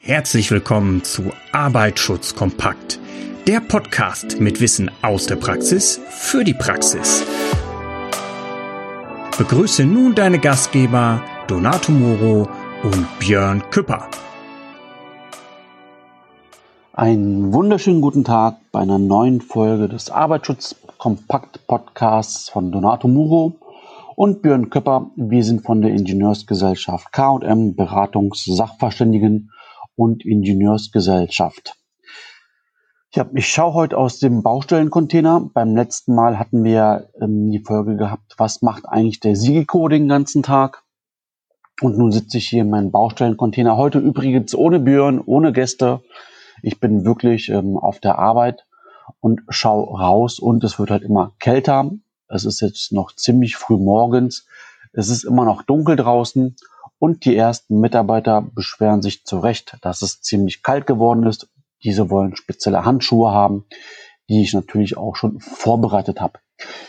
Herzlich willkommen zu Arbeitsschutz kompakt, der Podcast mit Wissen aus der Praxis für die Praxis. Begrüße nun deine Gastgeber Donato Moro und Björn Küpper. Einen wunderschönen guten Tag bei einer neuen Folge des Arbeitsschutz kompakt Podcasts von Donato Muro und Björn Köpper. Wir sind von der Ingenieursgesellschaft K&M Beratungs Sachverständigen und Ingenieursgesellschaft. Ja, ich schaue heute aus dem Baustellencontainer. Beim letzten Mal hatten wir ähm, die Folge gehabt, was macht eigentlich der Sigico den ganzen Tag? Und nun sitze ich hier in meinem Baustellencontainer. Heute übrigens ohne Björn, ohne Gäste. Ich bin wirklich ähm, auf der Arbeit und schaue raus und es wird halt immer kälter. Es ist jetzt noch ziemlich früh morgens. Es ist immer noch dunkel draußen und die ersten Mitarbeiter beschweren sich zu Recht, dass es ziemlich kalt geworden ist. Diese wollen spezielle Handschuhe haben, die ich natürlich auch schon vorbereitet habe.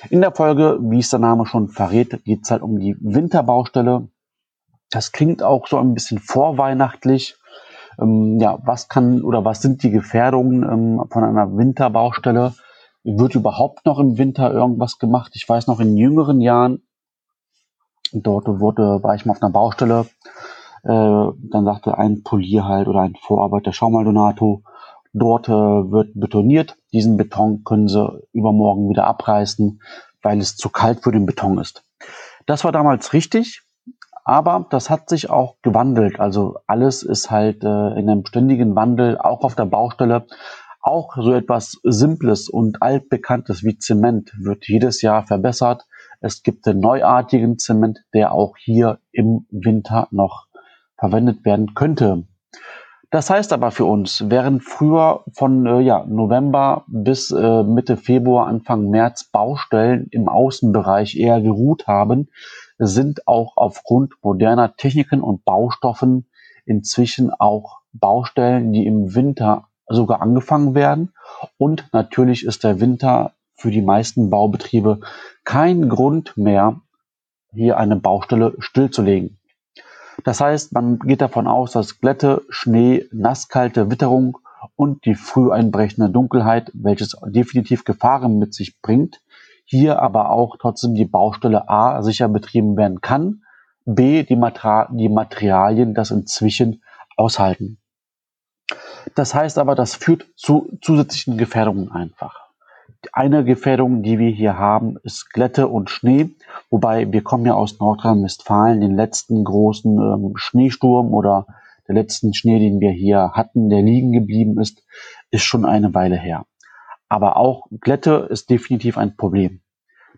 In der Folge, wie es der Name schon verrät, geht es halt um die Winterbaustelle. Das klingt auch so ein bisschen vorweihnachtlich. Ähm, ja, was kann oder was sind die Gefährdungen ähm, von einer Winterbaustelle? Wird überhaupt noch im Winter irgendwas gemacht? Ich weiß noch in jüngeren Jahren Dort wurde, war ich mal auf einer Baustelle. Äh, dann sagte ein Polier halt oder ein Vorarbeiter, schau mal Donato, dort äh, wird betoniert. Diesen Beton können sie übermorgen wieder abreißen, weil es zu kalt für den Beton ist. Das war damals richtig, aber das hat sich auch gewandelt. Also alles ist halt äh, in einem ständigen Wandel, auch auf der Baustelle. Auch so etwas Simples und Altbekanntes wie Zement wird jedes Jahr verbessert. Es gibt den neuartigen Zement, der auch hier im Winter noch verwendet werden könnte. Das heißt aber für uns, während früher von äh, ja, November bis äh, Mitte Februar, Anfang März Baustellen im Außenbereich eher geruht haben, sind auch aufgrund moderner Techniken und Baustoffen inzwischen auch Baustellen, die im Winter sogar angefangen werden. Und natürlich ist der Winter für die meisten Baubetriebe kein Grund mehr, hier eine Baustelle stillzulegen. Das heißt, man geht davon aus, dass Glätte, Schnee, nasskalte Witterung und die früh einbrechende Dunkelheit, welches definitiv Gefahren mit sich bringt, hier aber auch trotzdem die Baustelle A sicher betrieben werden kann, B die, Mater die Materialien das inzwischen aushalten. Das heißt aber, das führt zu zusätzlichen Gefährdungen einfach. Eine Gefährdung, die wir hier haben, ist Glätte und Schnee. Wobei wir kommen ja aus Nordrhein-Westfalen, den letzten großen ähm, Schneesturm oder der letzten Schnee, den wir hier hatten, der liegen geblieben ist, ist schon eine Weile her. Aber auch Glätte ist definitiv ein Problem.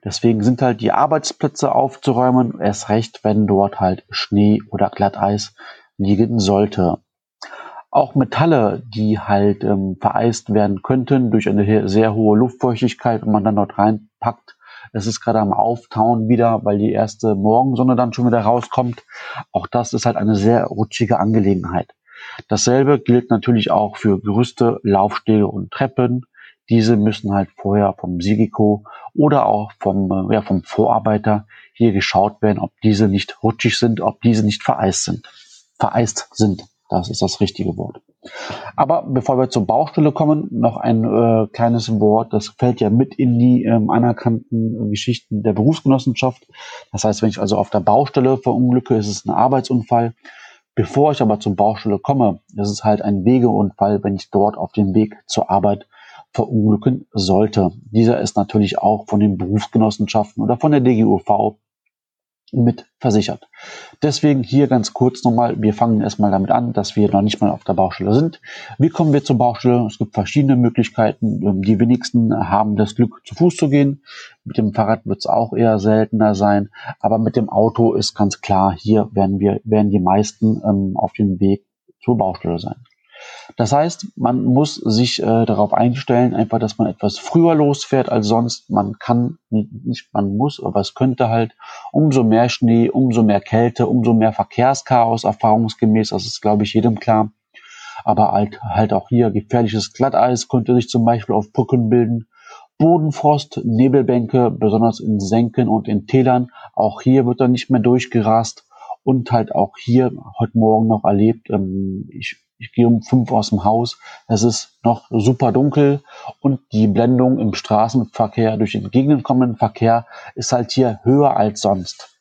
Deswegen sind halt die Arbeitsplätze aufzuräumen, erst recht, wenn dort halt Schnee oder Glatteis liegen sollte. Auch Metalle, die halt ähm, vereist werden könnten durch eine sehr hohe Luftfeuchtigkeit und man dann dort reinpackt. Es ist gerade am Auftauen wieder, weil die erste Morgensonne dann schon wieder rauskommt. Auch das ist halt eine sehr rutschige Angelegenheit. Dasselbe gilt natürlich auch für Gerüste, Laufstege und Treppen. Diese müssen halt vorher vom Sigico oder auch vom, äh, ja, vom Vorarbeiter hier geschaut werden, ob diese nicht rutschig sind, ob diese nicht vereist sind. Vereist sind. Das ist das richtige Wort. Aber bevor wir zur Baustelle kommen, noch ein äh, kleines Wort. Das fällt ja mit in die ähm, anerkannten Geschichten der Berufsgenossenschaft. Das heißt, wenn ich also auf der Baustelle verunglücke, ist es ein Arbeitsunfall. Bevor ich aber zur Baustelle komme, ist es halt ein Wegeunfall, wenn ich dort auf dem Weg zur Arbeit verunglücken sollte. Dieser ist natürlich auch von den Berufsgenossenschaften oder von der DGUV mit versichert. Deswegen hier ganz kurz nochmal, wir fangen erstmal damit an, dass wir noch nicht mal auf der Baustelle sind. Wie kommen wir zur Baustelle? Es gibt verschiedene Möglichkeiten. Ähm, die wenigsten haben das Glück, zu Fuß zu gehen. Mit dem Fahrrad wird es auch eher seltener sein. Aber mit dem Auto ist ganz klar, hier werden wir, werden die meisten ähm, auf dem Weg zur Baustelle sein. Das heißt, man muss sich äh, darauf einstellen, einfach, dass man etwas früher losfährt als sonst. Man kann nicht, man muss, aber es könnte halt umso mehr Schnee, umso mehr Kälte, umso mehr Verkehrschaos erfahrungsgemäß. Das ist, glaube ich, jedem klar. Aber halt, halt auch hier gefährliches Glatteis könnte sich zum Beispiel auf Brücken bilden. Bodenfrost, Nebelbänke, besonders in Senken und in Tälern. Auch hier wird dann nicht mehr durchgerast und halt auch hier heute Morgen noch erlebt. Ähm, ich ich gehe um fünf aus dem Haus, es ist noch super dunkel und die Blendung im Straßenverkehr durch den entgegenkommenden Verkehr ist halt hier höher als sonst.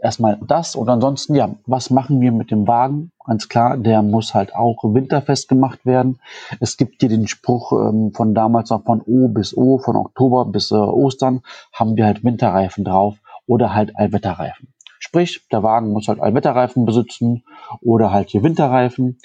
Erstmal das und ansonsten, ja, was machen wir mit dem Wagen? Ganz klar, der muss halt auch winterfest gemacht werden. Es gibt hier den Spruch ähm, von damals noch von O bis O, von Oktober bis äh, Ostern, haben wir halt Winterreifen drauf oder halt Allwetterreifen. Sprich, der Wagen muss halt Allwetterreifen besitzen oder halt hier Winterreifen.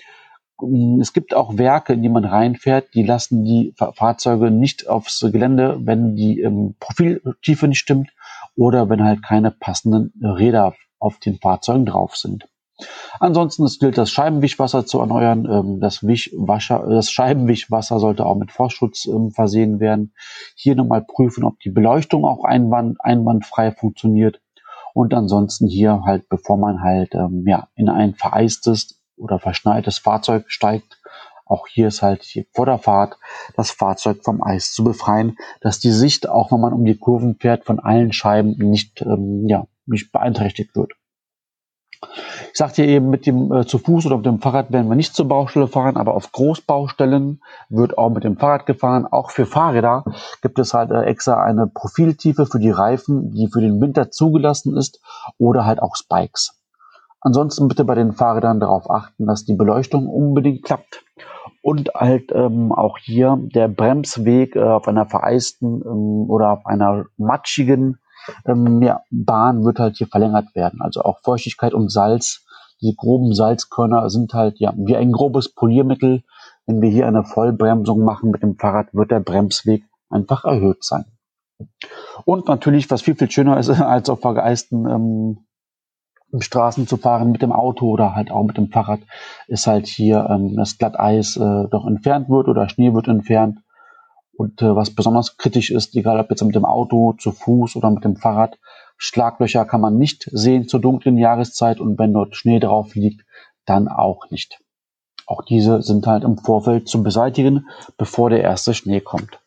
Mm, es gibt auch Werke, in die man reinfährt, die lassen die Fahrzeuge nicht aufs Gelände, wenn die ähm, Profiltiefe nicht stimmt oder wenn halt keine passenden Räder auf den Fahrzeugen drauf sind. Ansonsten es gilt das Scheibenwischwasser zu erneuern. Ähm, das, das Scheibenwischwasser sollte auch mit Frostschutz ähm, versehen werden. Hier nochmal prüfen, ob die Beleuchtung auch einwand, einwandfrei funktioniert. Und ansonsten hier halt, bevor man halt ähm, ja, in ein vereistes oder verschneites Fahrzeug steigt, auch hier ist halt hier vor der Fahrt das Fahrzeug vom Eis zu befreien, dass die Sicht, auch wenn man um die Kurven fährt, von allen Scheiben nicht, ähm, ja, nicht beeinträchtigt wird. Ich sagte eben, mit dem äh, zu Fuß oder mit dem Fahrrad werden wir nicht zur Baustelle fahren, aber auf Großbaustellen wird auch mit dem Fahrrad gefahren. Auch für Fahrräder gibt es halt äh, extra eine Profiltiefe für die Reifen, die für den Winter zugelassen ist oder halt auch Spikes. Ansonsten bitte bei den Fahrrädern darauf achten, dass die Beleuchtung unbedingt klappt und halt ähm, auch hier der Bremsweg äh, auf einer vereisten ähm, oder auf einer matschigen ähm, ja, Bahn wird halt hier verlängert werden. Also auch Feuchtigkeit und Salz, die groben Salzkörner sind halt ja wie ein grobes Poliermittel. Wenn wir hier eine Vollbremsung machen mit dem Fahrrad, wird der Bremsweg einfach erhöht sein. Und natürlich, was viel, viel schöner ist, als auf vergeisten ähm, Straßen zu fahren mit dem Auto oder halt auch mit dem Fahrrad, ist halt hier ähm, das Glatteis äh, doch entfernt wird oder Schnee wird entfernt. Und äh, was besonders kritisch ist, egal ob jetzt mit dem Auto, zu Fuß oder mit dem Fahrrad, Schlaglöcher kann man nicht sehen zur dunklen Jahreszeit und wenn dort Schnee drauf liegt, dann auch nicht. Auch diese sind halt im Vorfeld zu beseitigen, bevor der erste Schnee kommt.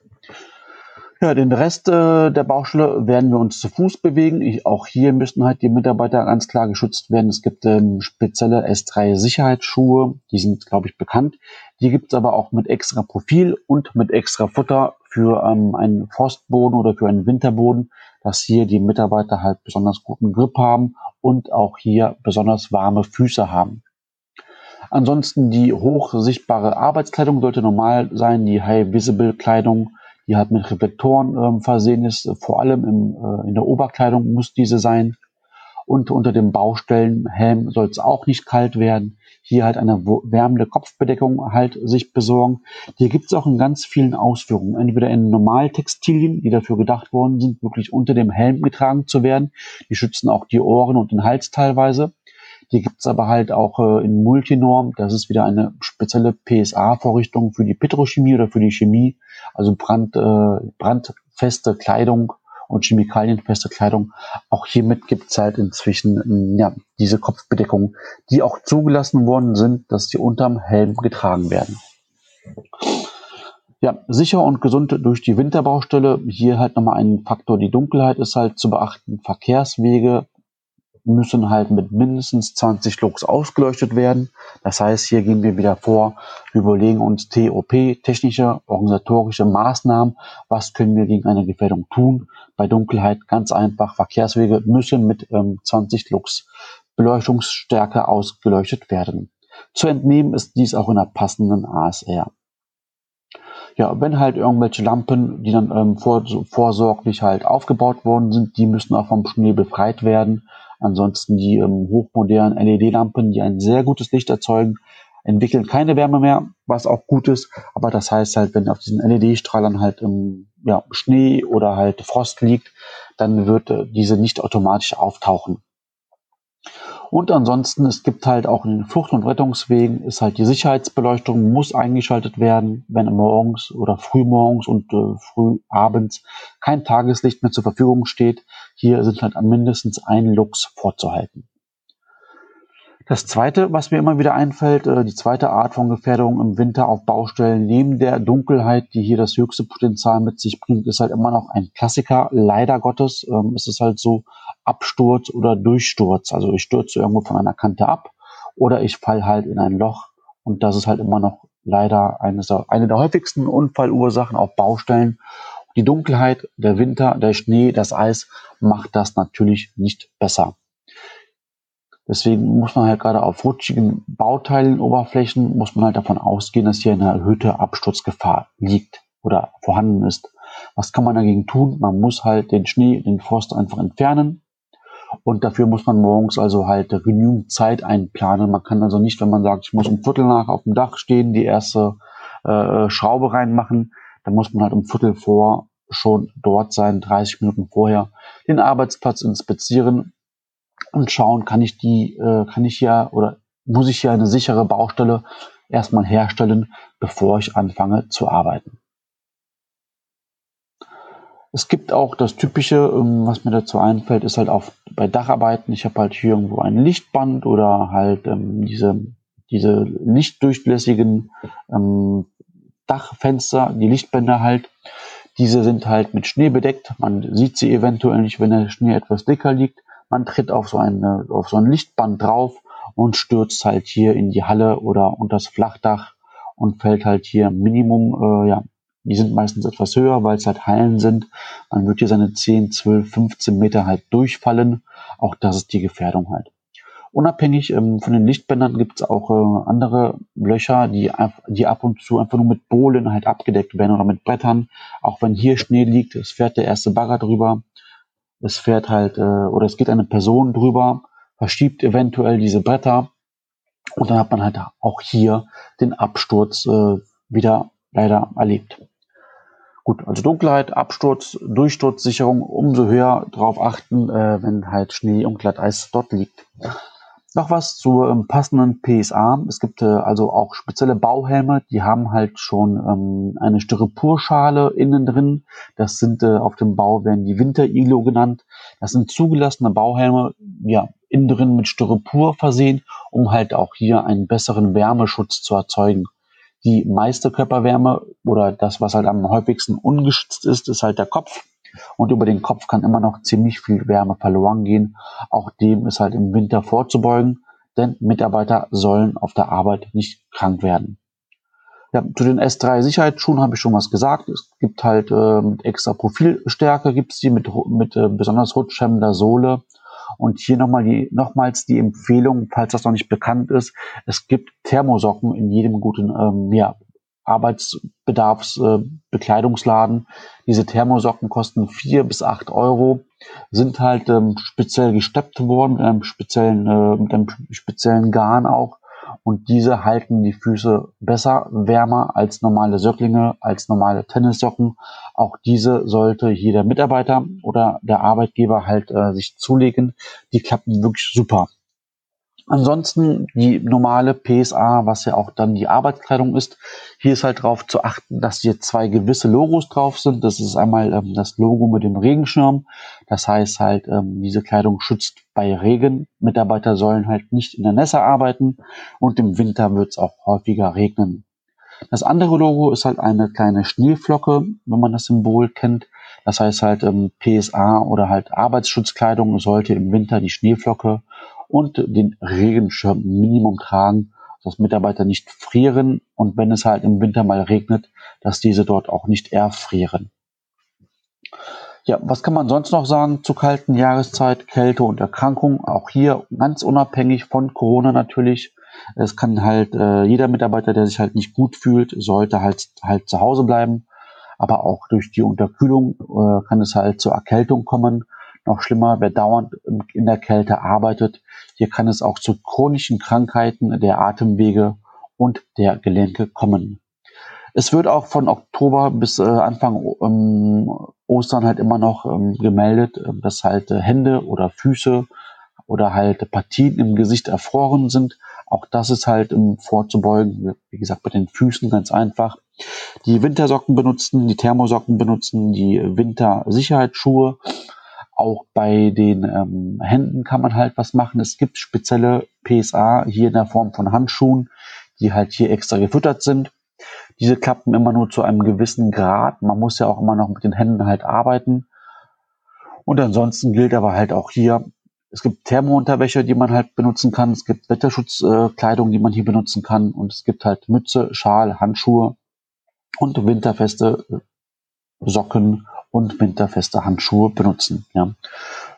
Ja, den Rest äh, der Baustelle werden wir uns zu Fuß bewegen. Ich, auch hier müssen halt die Mitarbeiter ganz klar geschützt werden. Es gibt ähm, spezielle S3 Sicherheitsschuhe, die sind, glaube ich, bekannt. Die gibt es aber auch mit extra Profil und mit extra Futter für ähm, einen Forstboden oder für einen Winterboden, dass hier die Mitarbeiter halt besonders guten Grip haben und auch hier besonders warme Füße haben. Ansonsten die hochsichtbare Arbeitskleidung sollte normal sein, die High-Visible-Kleidung die halt mit Reflektoren ähm, versehen ist. Vor allem im, äh, in der Oberkleidung muss diese sein. Und unter dem Baustellenhelm soll es auch nicht kalt werden. Hier halt eine wärmende Kopfbedeckung halt sich besorgen. Hier gibt es auch in ganz vielen Ausführungen, entweder in Normaltextilien, die dafür gedacht worden sind, wirklich unter dem Helm getragen zu werden. Die schützen auch die Ohren und den Hals teilweise. Die gibt's aber halt auch äh, in Multinorm. Das ist wieder eine spezielle PSA-Vorrichtung für die Petrochemie oder für die Chemie, also Brand, äh, brandfeste Kleidung und chemikalienfeste Kleidung. Auch hiermit gibt's halt inzwischen ähm, ja, diese Kopfbedeckung, die auch zugelassen worden sind, dass die unterm Helm getragen werden. Ja, sicher und gesund durch die Winterbaustelle. Hier halt nochmal ein Faktor, die Dunkelheit ist halt zu beachten. Verkehrswege müssen halt mit mindestens 20 Lux ausgeleuchtet werden. Das heißt, hier gehen wir wieder vor, überlegen uns TOP, technische, organisatorische Maßnahmen. Was können wir gegen eine Gefährdung tun? Bei Dunkelheit ganz einfach, Verkehrswege müssen mit ähm, 20 Lux Beleuchtungsstärke ausgeleuchtet werden. Zu entnehmen ist dies auch in der passenden ASR. Ja, wenn halt irgendwelche Lampen, die dann ähm, vor, vorsorglich halt aufgebaut worden sind, die müssen auch vom Schnee befreit werden. Ansonsten die ähm, hochmodernen LED-Lampen, die ein sehr gutes Licht erzeugen, entwickeln keine Wärme mehr, was auch gut ist. Aber das heißt halt, wenn auf diesen LED-Strahlern halt ähm, ja, Schnee oder halt Frost liegt, dann wird äh, diese nicht automatisch auftauchen. Und ansonsten, es gibt halt auch in den Flucht- und Rettungswegen, ist halt die Sicherheitsbeleuchtung muss eingeschaltet werden, wenn morgens oder frühmorgens und äh, früh abends kein Tageslicht mehr zur Verfügung steht. Hier sind halt mindestens ein Lux vorzuhalten. Das zweite, was mir immer wieder einfällt, äh, die zweite Art von Gefährdung im Winter auf Baustellen, neben der Dunkelheit, die hier das höchste Potenzial mit sich bringt, ist halt immer noch ein Klassiker. Leider Gottes ähm, ist es halt so Absturz oder Durchsturz. Also ich stürze irgendwo von einer Kante ab oder ich fall halt in ein Loch Und das ist halt immer noch leider eine, eine der häufigsten Unfallursachen auf Baustellen. Die Dunkelheit, der Winter, der Schnee, das Eis macht das natürlich nicht besser. Deswegen muss man halt gerade auf rutschigen Bauteilen, Oberflächen, muss man halt davon ausgehen, dass hier eine erhöhte Absturzgefahr liegt oder vorhanden ist. Was kann man dagegen tun? Man muss halt den Schnee, den Frost einfach entfernen. Und dafür muss man morgens also halt genügend Zeit einplanen. Man kann also nicht, wenn man sagt, ich muss um Viertel nach auf dem Dach stehen, die erste äh, Schraube reinmachen, dann muss man halt um Viertel vor schon dort sein, 30 Minuten vorher, den Arbeitsplatz inspizieren und schauen, kann ich die, äh, kann ich hier oder muss ich hier eine sichere Baustelle erstmal herstellen, bevor ich anfange zu arbeiten. Es gibt auch das Typische, ähm, was mir dazu einfällt, ist halt auch bei Dacharbeiten. Ich habe halt hier irgendwo ein Lichtband oder halt ähm, diese, diese lichtdurchlässigen ähm, Dachfenster, die Lichtbänder halt. Diese sind halt mit Schnee bedeckt. Man sieht sie eventuell nicht, wenn der Schnee etwas dicker liegt. Man tritt auf so, eine, auf so ein Lichtband drauf und stürzt halt hier in die Halle oder unter das Flachdach und fällt halt hier Minimum, äh, ja, die sind meistens etwas höher, weil es halt Hallen sind. Man wird hier seine 10, 12, 15 Meter halt durchfallen. Auch das ist die Gefährdung halt. Unabhängig ähm, von den Lichtbändern gibt es auch äh, andere Löcher, die, die ab und zu einfach nur mit Bohlen halt abgedeckt werden oder mit Brettern. Auch wenn hier Schnee liegt, es fährt der erste Bagger drüber, es fährt halt, äh, oder es geht eine Person drüber, verschiebt eventuell diese Bretter und dann hat man halt auch hier den Absturz äh, wieder leider erlebt. Gut, also Dunkelheit, Absturz, Durchsturzsicherung, umso höher darauf achten, äh, wenn halt Schnee und Glatteis dort liegt. Noch was zur ähm, passenden PSA. Es gibt äh, also auch spezielle Bauhelme, die haben halt schon ähm, eine Styroporschale innen drin. Das sind äh, auf dem Bau werden die Winter-Iglo genannt. Das sind zugelassene Bauhelme, ja, innen drin mit Styropor versehen, um halt auch hier einen besseren Wärmeschutz zu erzeugen. Die meiste Körperwärme oder das, was halt am häufigsten ungeschützt ist, ist halt der Kopf. Und über den Kopf kann immer noch ziemlich viel Wärme verloren gehen. Auch dem ist halt im Winter vorzubeugen, denn Mitarbeiter sollen auf der Arbeit nicht krank werden. Ja, zu den S3 Sicherheitsschuhen habe ich schon was gesagt. Es gibt halt äh, extra Profilstärke gibt's die mit, mit äh, besonders rutschhemmender Sohle. Und hier nochmal die, nochmals die Empfehlung, falls das noch nicht bekannt ist, es gibt Thermosocken in jedem guten ähm, ja, Arbeitsbedarfsbekleidungsladen. Äh, Diese Thermosocken kosten vier bis acht Euro, sind halt ähm, speziell gesteppt worden mit einem speziellen, äh, mit einem speziellen Garn auch. Und diese halten die Füße besser wärmer als normale Söcklinge, als normale Tennissocken. Auch diese sollte jeder Mitarbeiter oder der Arbeitgeber halt äh, sich zulegen. Die klappen wirklich super. Ansonsten die normale PSA, was ja auch dann die Arbeitskleidung ist. Hier ist halt darauf zu achten, dass hier zwei gewisse Logos drauf sind. Das ist einmal ähm, das Logo mit dem Regenschirm. Das heißt halt, ähm, diese Kleidung schützt bei Regen. Mitarbeiter sollen halt nicht in der Nässe arbeiten und im Winter wird es auch häufiger regnen. Das andere Logo ist halt eine kleine Schneeflocke, wenn man das Symbol kennt. Das heißt halt ähm, PSA oder halt Arbeitsschutzkleidung sollte im Winter die Schneeflocke und den Regenschirm Minimum tragen, dass Mitarbeiter nicht frieren und wenn es halt im Winter mal regnet, dass diese dort auch nicht erfrieren. Ja, was kann man sonst noch sagen zur kalten Jahreszeit, Kälte und Erkrankung? Auch hier ganz unabhängig von Corona natürlich. Es kann halt äh, jeder Mitarbeiter, der sich halt nicht gut fühlt, sollte halt halt zu Hause bleiben. Aber auch durch die Unterkühlung äh, kann es halt zur Erkältung kommen. Noch schlimmer, wer dauernd in der Kälte arbeitet, hier kann es auch zu chronischen Krankheiten der Atemwege und der Gelenke kommen. Es wird auch von Oktober bis äh, Anfang ähm, Ostern halt immer noch ähm, gemeldet, äh, dass halt äh, Hände oder Füße oder halt Partien im Gesicht erfroren sind. Auch das ist halt um, vorzubeugen. Wie gesagt, bei den Füßen ganz einfach. Die Wintersocken benutzen, die Thermosocken benutzen, die Wintersicherheitsschuhe auch bei den ähm, Händen kann man halt was machen. Es gibt spezielle PSA hier in der Form von Handschuhen, die halt hier extra gefüttert sind. Diese klappen immer nur zu einem gewissen Grad. Man muss ja auch immer noch mit den Händen halt arbeiten. Und ansonsten gilt aber halt auch hier, es gibt Thermounterwäsche, die man halt benutzen kann. Es gibt Wetterschutzkleidung, äh, die man hier benutzen kann. Und es gibt halt Mütze, Schal, Handschuhe und winterfeste äh, Socken und winterfeste Handschuhe benutzen. Ja.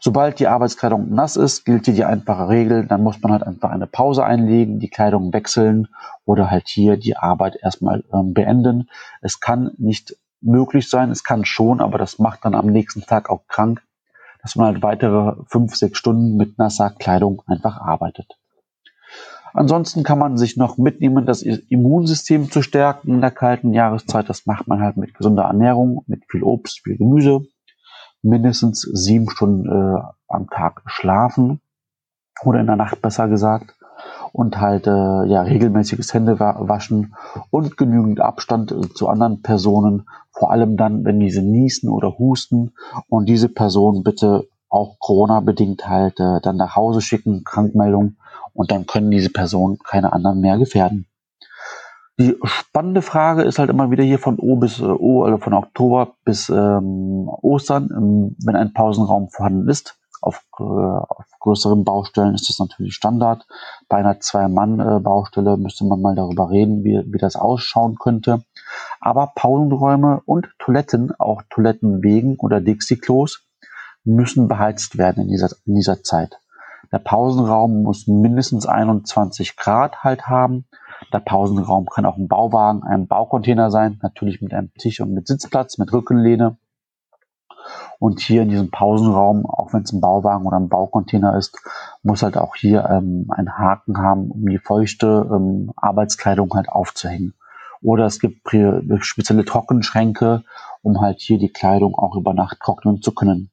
Sobald die Arbeitskleidung nass ist, gilt hier die einfache Regel, dann muss man halt einfach eine Pause einlegen, die Kleidung wechseln oder halt hier die Arbeit erstmal ähm, beenden. Es kann nicht möglich sein, es kann schon, aber das macht dann am nächsten Tag auch krank, dass man halt weitere fünf, sechs Stunden mit nasser Kleidung einfach arbeitet. Ansonsten kann man sich noch mitnehmen, das Immunsystem zu stärken in der kalten Jahreszeit. Das macht man halt mit gesunder Ernährung, mit viel Obst, viel Gemüse, mindestens sieben Stunden äh, am Tag schlafen. Oder in der Nacht besser gesagt. Und halt äh, ja regelmäßiges Händewaschen und genügend Abstand äh, zu anderen Personen, vor allem dann, wenn diese niesen oder husten. Und diese Person bitte auch Corona-bedingt halt äh, dann nach Hause schicken, Krankmeldung und dann können diese Personen keine anderen mehr gefährden. Die spannende Frage ist halt immer wieder hier von O bis äh, O, also von Oktober bis ähm, Ostern, ähm, wenn ein Pausenraum vorhanden ist. Auf, äh, auf größeren Baustellen ist das natürlich Standard. Bei einer Zwei-Mann-Baustelle müsste man mal darüber reden, wie, wie das ausschauen könnte. Aber Pausenräume und Toiletten, auch Toilettenwegen oder Dixie-Klos, müssen beheizt werden in dieser, in dieser Zeit. Der Pausenraum muss mindestens 21 Grad halt haben. Der Pausenraum kann auch ein Bauwagen, ein Baucontainer sein, natürlich mit einem Tisch und mit Sitzplatz, mit Rückenlehne. Und hier in diesem Pausenraum, auch wenn es ein Bauwagen oder ein Baucontainer ist, muss halt auch hier ähm, ein Haken haben, um die feuchte ähm, Arbeitskleidung halt aufzuhängen. Oder es gibt spezielle Trockenschränke, um halt hier die Kleidung auch über Nacht trocknen zu können.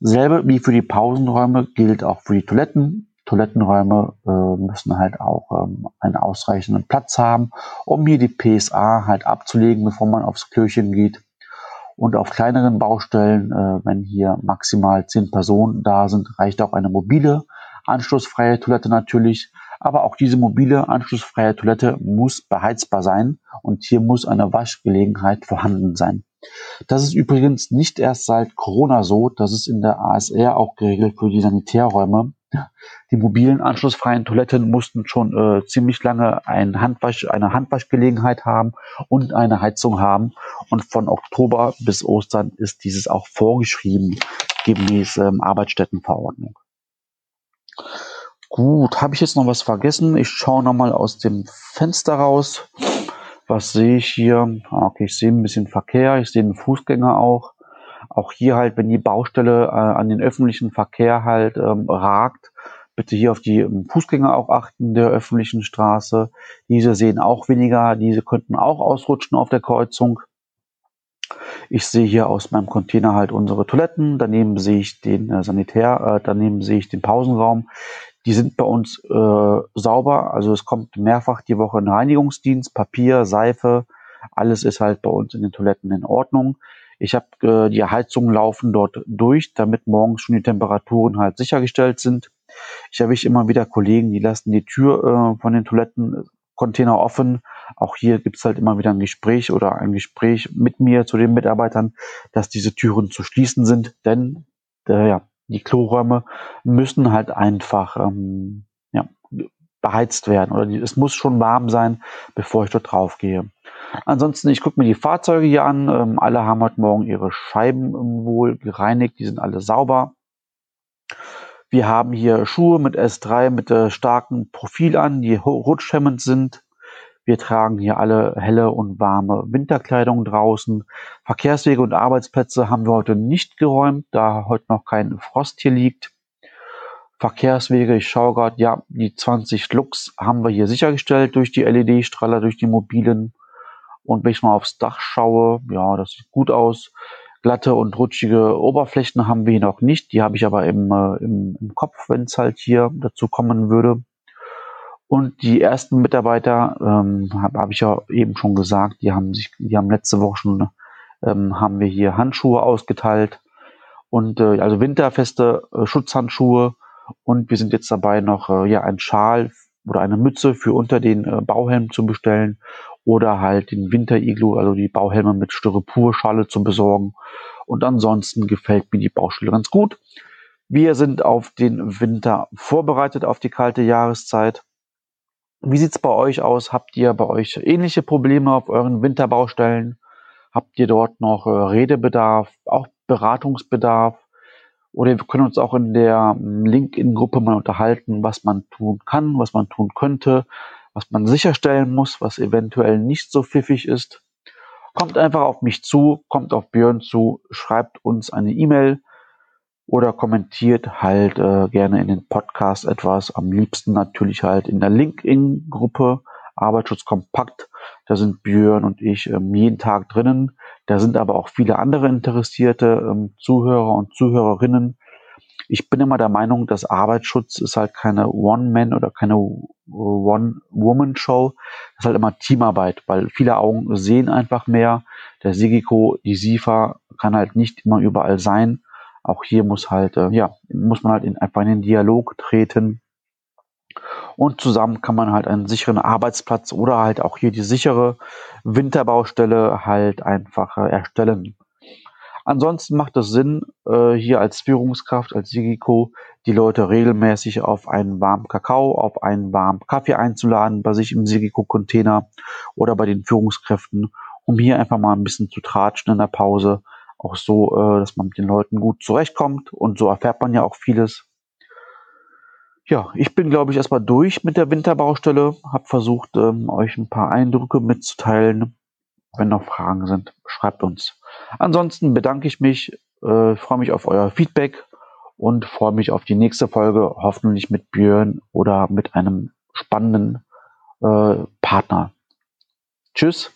Selbe wie für die Pausenräume gilt auch für die Toiletten. Toilettenräume äh, müssen halt auch ähm, einen ausreichenden Platz haben, um hier die PSA halt abzulegen, bevor man aufs Klöchen geht. Und auf kleineren Baustellen, äh, wenn hier maximal zehn Personen da sind, reicht auch eine mobile, anschlussfreie Toilette natürlich. Aber auch diese mobile, anschlussfreie Toilette muss beheizbar sein und hier muss eine Waschgelegenheit vorhanden sein. Das ist übrigens nicht erst seit Corona so, das ist in der ASR auch geregelt für die Sanitärräume. Die mobilen anschlussfreien Toiletten mussten schon äh, ziemlich lange ein Handwasch, eine Handwaschgelegenheit haben und eine Heizung haben. Und von Oktober bis Ostern ist dieses auch vorgeschrieben, gemäß ähm, Arbeitsstättenverordnung. Gut, habe ich jetzt noch was vergessen? Ich schaue nochmal aus dem Fenster raus. Was sehe ich hier? Ah, okay, ich sehe ein bisschen Verkehr, ich sehe einen Fußgänger auch. Auch hier halt, wenn die Baustelle äh, an den öffentlichen Verkehr halt ähm, ragt, bitte hier auf die ähm, Fußgänger auch achten der öffentlichen Straße. Diese sehen auch weniger, diese könnten auch ausrutschen auf der Kreuzung. Ich sehe hier aus meinem Container halt unsere Toiletten, daneben sehe ich den äh, Sanitär, äh, daneben sehe ich den Pausenraum. Die sind bei uns äh, sauber, also es kommt mehrfach die Woche ein Reinigungsdienst, Papier, Seife, alles ist halt bei uns in den Toiletten in Ordnung. Ich habe äh, die Heizungen laufen dort durch, damit morgens schon die Temperaturen halt sichergestellt sind. Ich erwische immer wieder Kollegen, die lassen die Tür äh, von den Toilettencontainer offen. Auch hier gibt's halt immer wieder ein Gespräch oder ein Gespräch mit mir zu den Mitarbeitern, dass diese Türen zu schließen sind, denn äh, ja, die Kloräume müssen halt einfach ähm, ja, beheizt werden oder die, es muss schon warm sein, bevor ich dort drauf gehe. Ansonsten, ich gucke mir die Fahrzeuge hier an. Ähm, alle haben heute Morgen ihre Scheiben wohl gereinigt, die sind alle sauber. Wir haben hier Schuhe mit S3 mit äh, starkem Profil an, die rutschhemmend sind. Wir tragen hier alle helle und warme Winterkleidung draußen. Verkehrswege und Arbeitsplätze haben wir heute nicht geräumt, da heute noch kein Frost hier liegt. Verkehrswege, ich schaue gerade, ja, die 20 Lux haben wir hier sichergestellt durch die LED-Strahler, durch die mobilen. Und wenn ich mal aufs Dach schaue, ja, das sieht gut aus. Glatte und rutschige Oberflächen haben wir hier noch nicht. Die habe ich aber im, äh, im, im Kopf, wenn es halt hier dazu kommen würde. Und die ersten Mitarbeiter, ähm, habe hab ich ja eben schon gesagt, die haben sich, die haben letzte Woche schon, ähm, haben wir hier Handschuhe ausgeteilt und äh, also winterfeste äh, Schutzhandschuhe und wir sind jetzt dabei noch äh, ja ein Schal oder eine Mütze für unter den äh, Bauhelm zu bestellen oder halt den Winteriglu, also die Bauhelme mit Styroporschale zu besorgen. Und ansonsten gefällt mir die Baustelle ganz gut. Wir sind auf den Winter vorbereitet, auf die kalte Jahreszeit. Wie sieht's bei euch aus? Habt ihr bei euch ähnliche Probleme auf euren Winterbaustellen? Habt ihr dort noch äh, Redebedarf, auch Beratungsbedarf? Oder wir können uns auch in der hm, LinkedIn-Gruppe mal unterhalten, was man tun kann, was man tun könnte, was man sicherstellen muss, was eventuell nicht so pfiffig ist. Kommt einfach auf mich zu, kommt auf Björn zu, schreibt uns eine E-Mail oder kommentiert halt äh, gerne in den Podcast etwas. Am liebsten natürlich halt in der LinkedIn-Gruppe Arbeitsschutz kompakt. Da sind Björn und ich ähm, jeden Tag drinnen. Da sind aber auch viele andere interessierte ähm, Zuhörer und Zuhörerinnen. Ich bin immer der Meinung, dass Arbeitsschutz ist halt keine One-Man oder keine One-Woman-Show. Das ist halt immer Teamarbeit, weil viele Augen sehen einfach mehr. Der Sigiko, die SIFA kann halt nicht immer überall sein. Auch hier muss halt, äh, ja, muss man halt in, einfach in den Dialog treten und zusammen kann man halt einen sicheren Arbeitsplatz oder halt auch hier die sichere Winterbaustelle halt einfach äh, erstellen. Ansonsten macht es Sinn, äh, hier als Führungskraft, als Sigiko, die Leute regelmäßig auf einen warmen Kakao, auf einen warmen Kaffee einzuladen bei sich im Sigiko-Container oder bei den Führungskräften, um hier einfach mal ein bisschen zu tratschen in der Pause. Auch so, äh, dass man mit den Leuten gut zurechtkommt und so erfährt man ja auch vieles. Ja, ich bin, glaube ich, erstmal durch mit der Winterbaustelle, habe versucht, ähm, euch ein paar Eindrücke mitzuteilen. Wenn noch Fragen sind, schreibt uns. Ansonsten bedanke ich mich, äh, freue mich auf euer Feedback und freue mich auf die nächste Folge, hoffentlich mit Björn oder mit einem spannenden äh, Partner. Tschüss.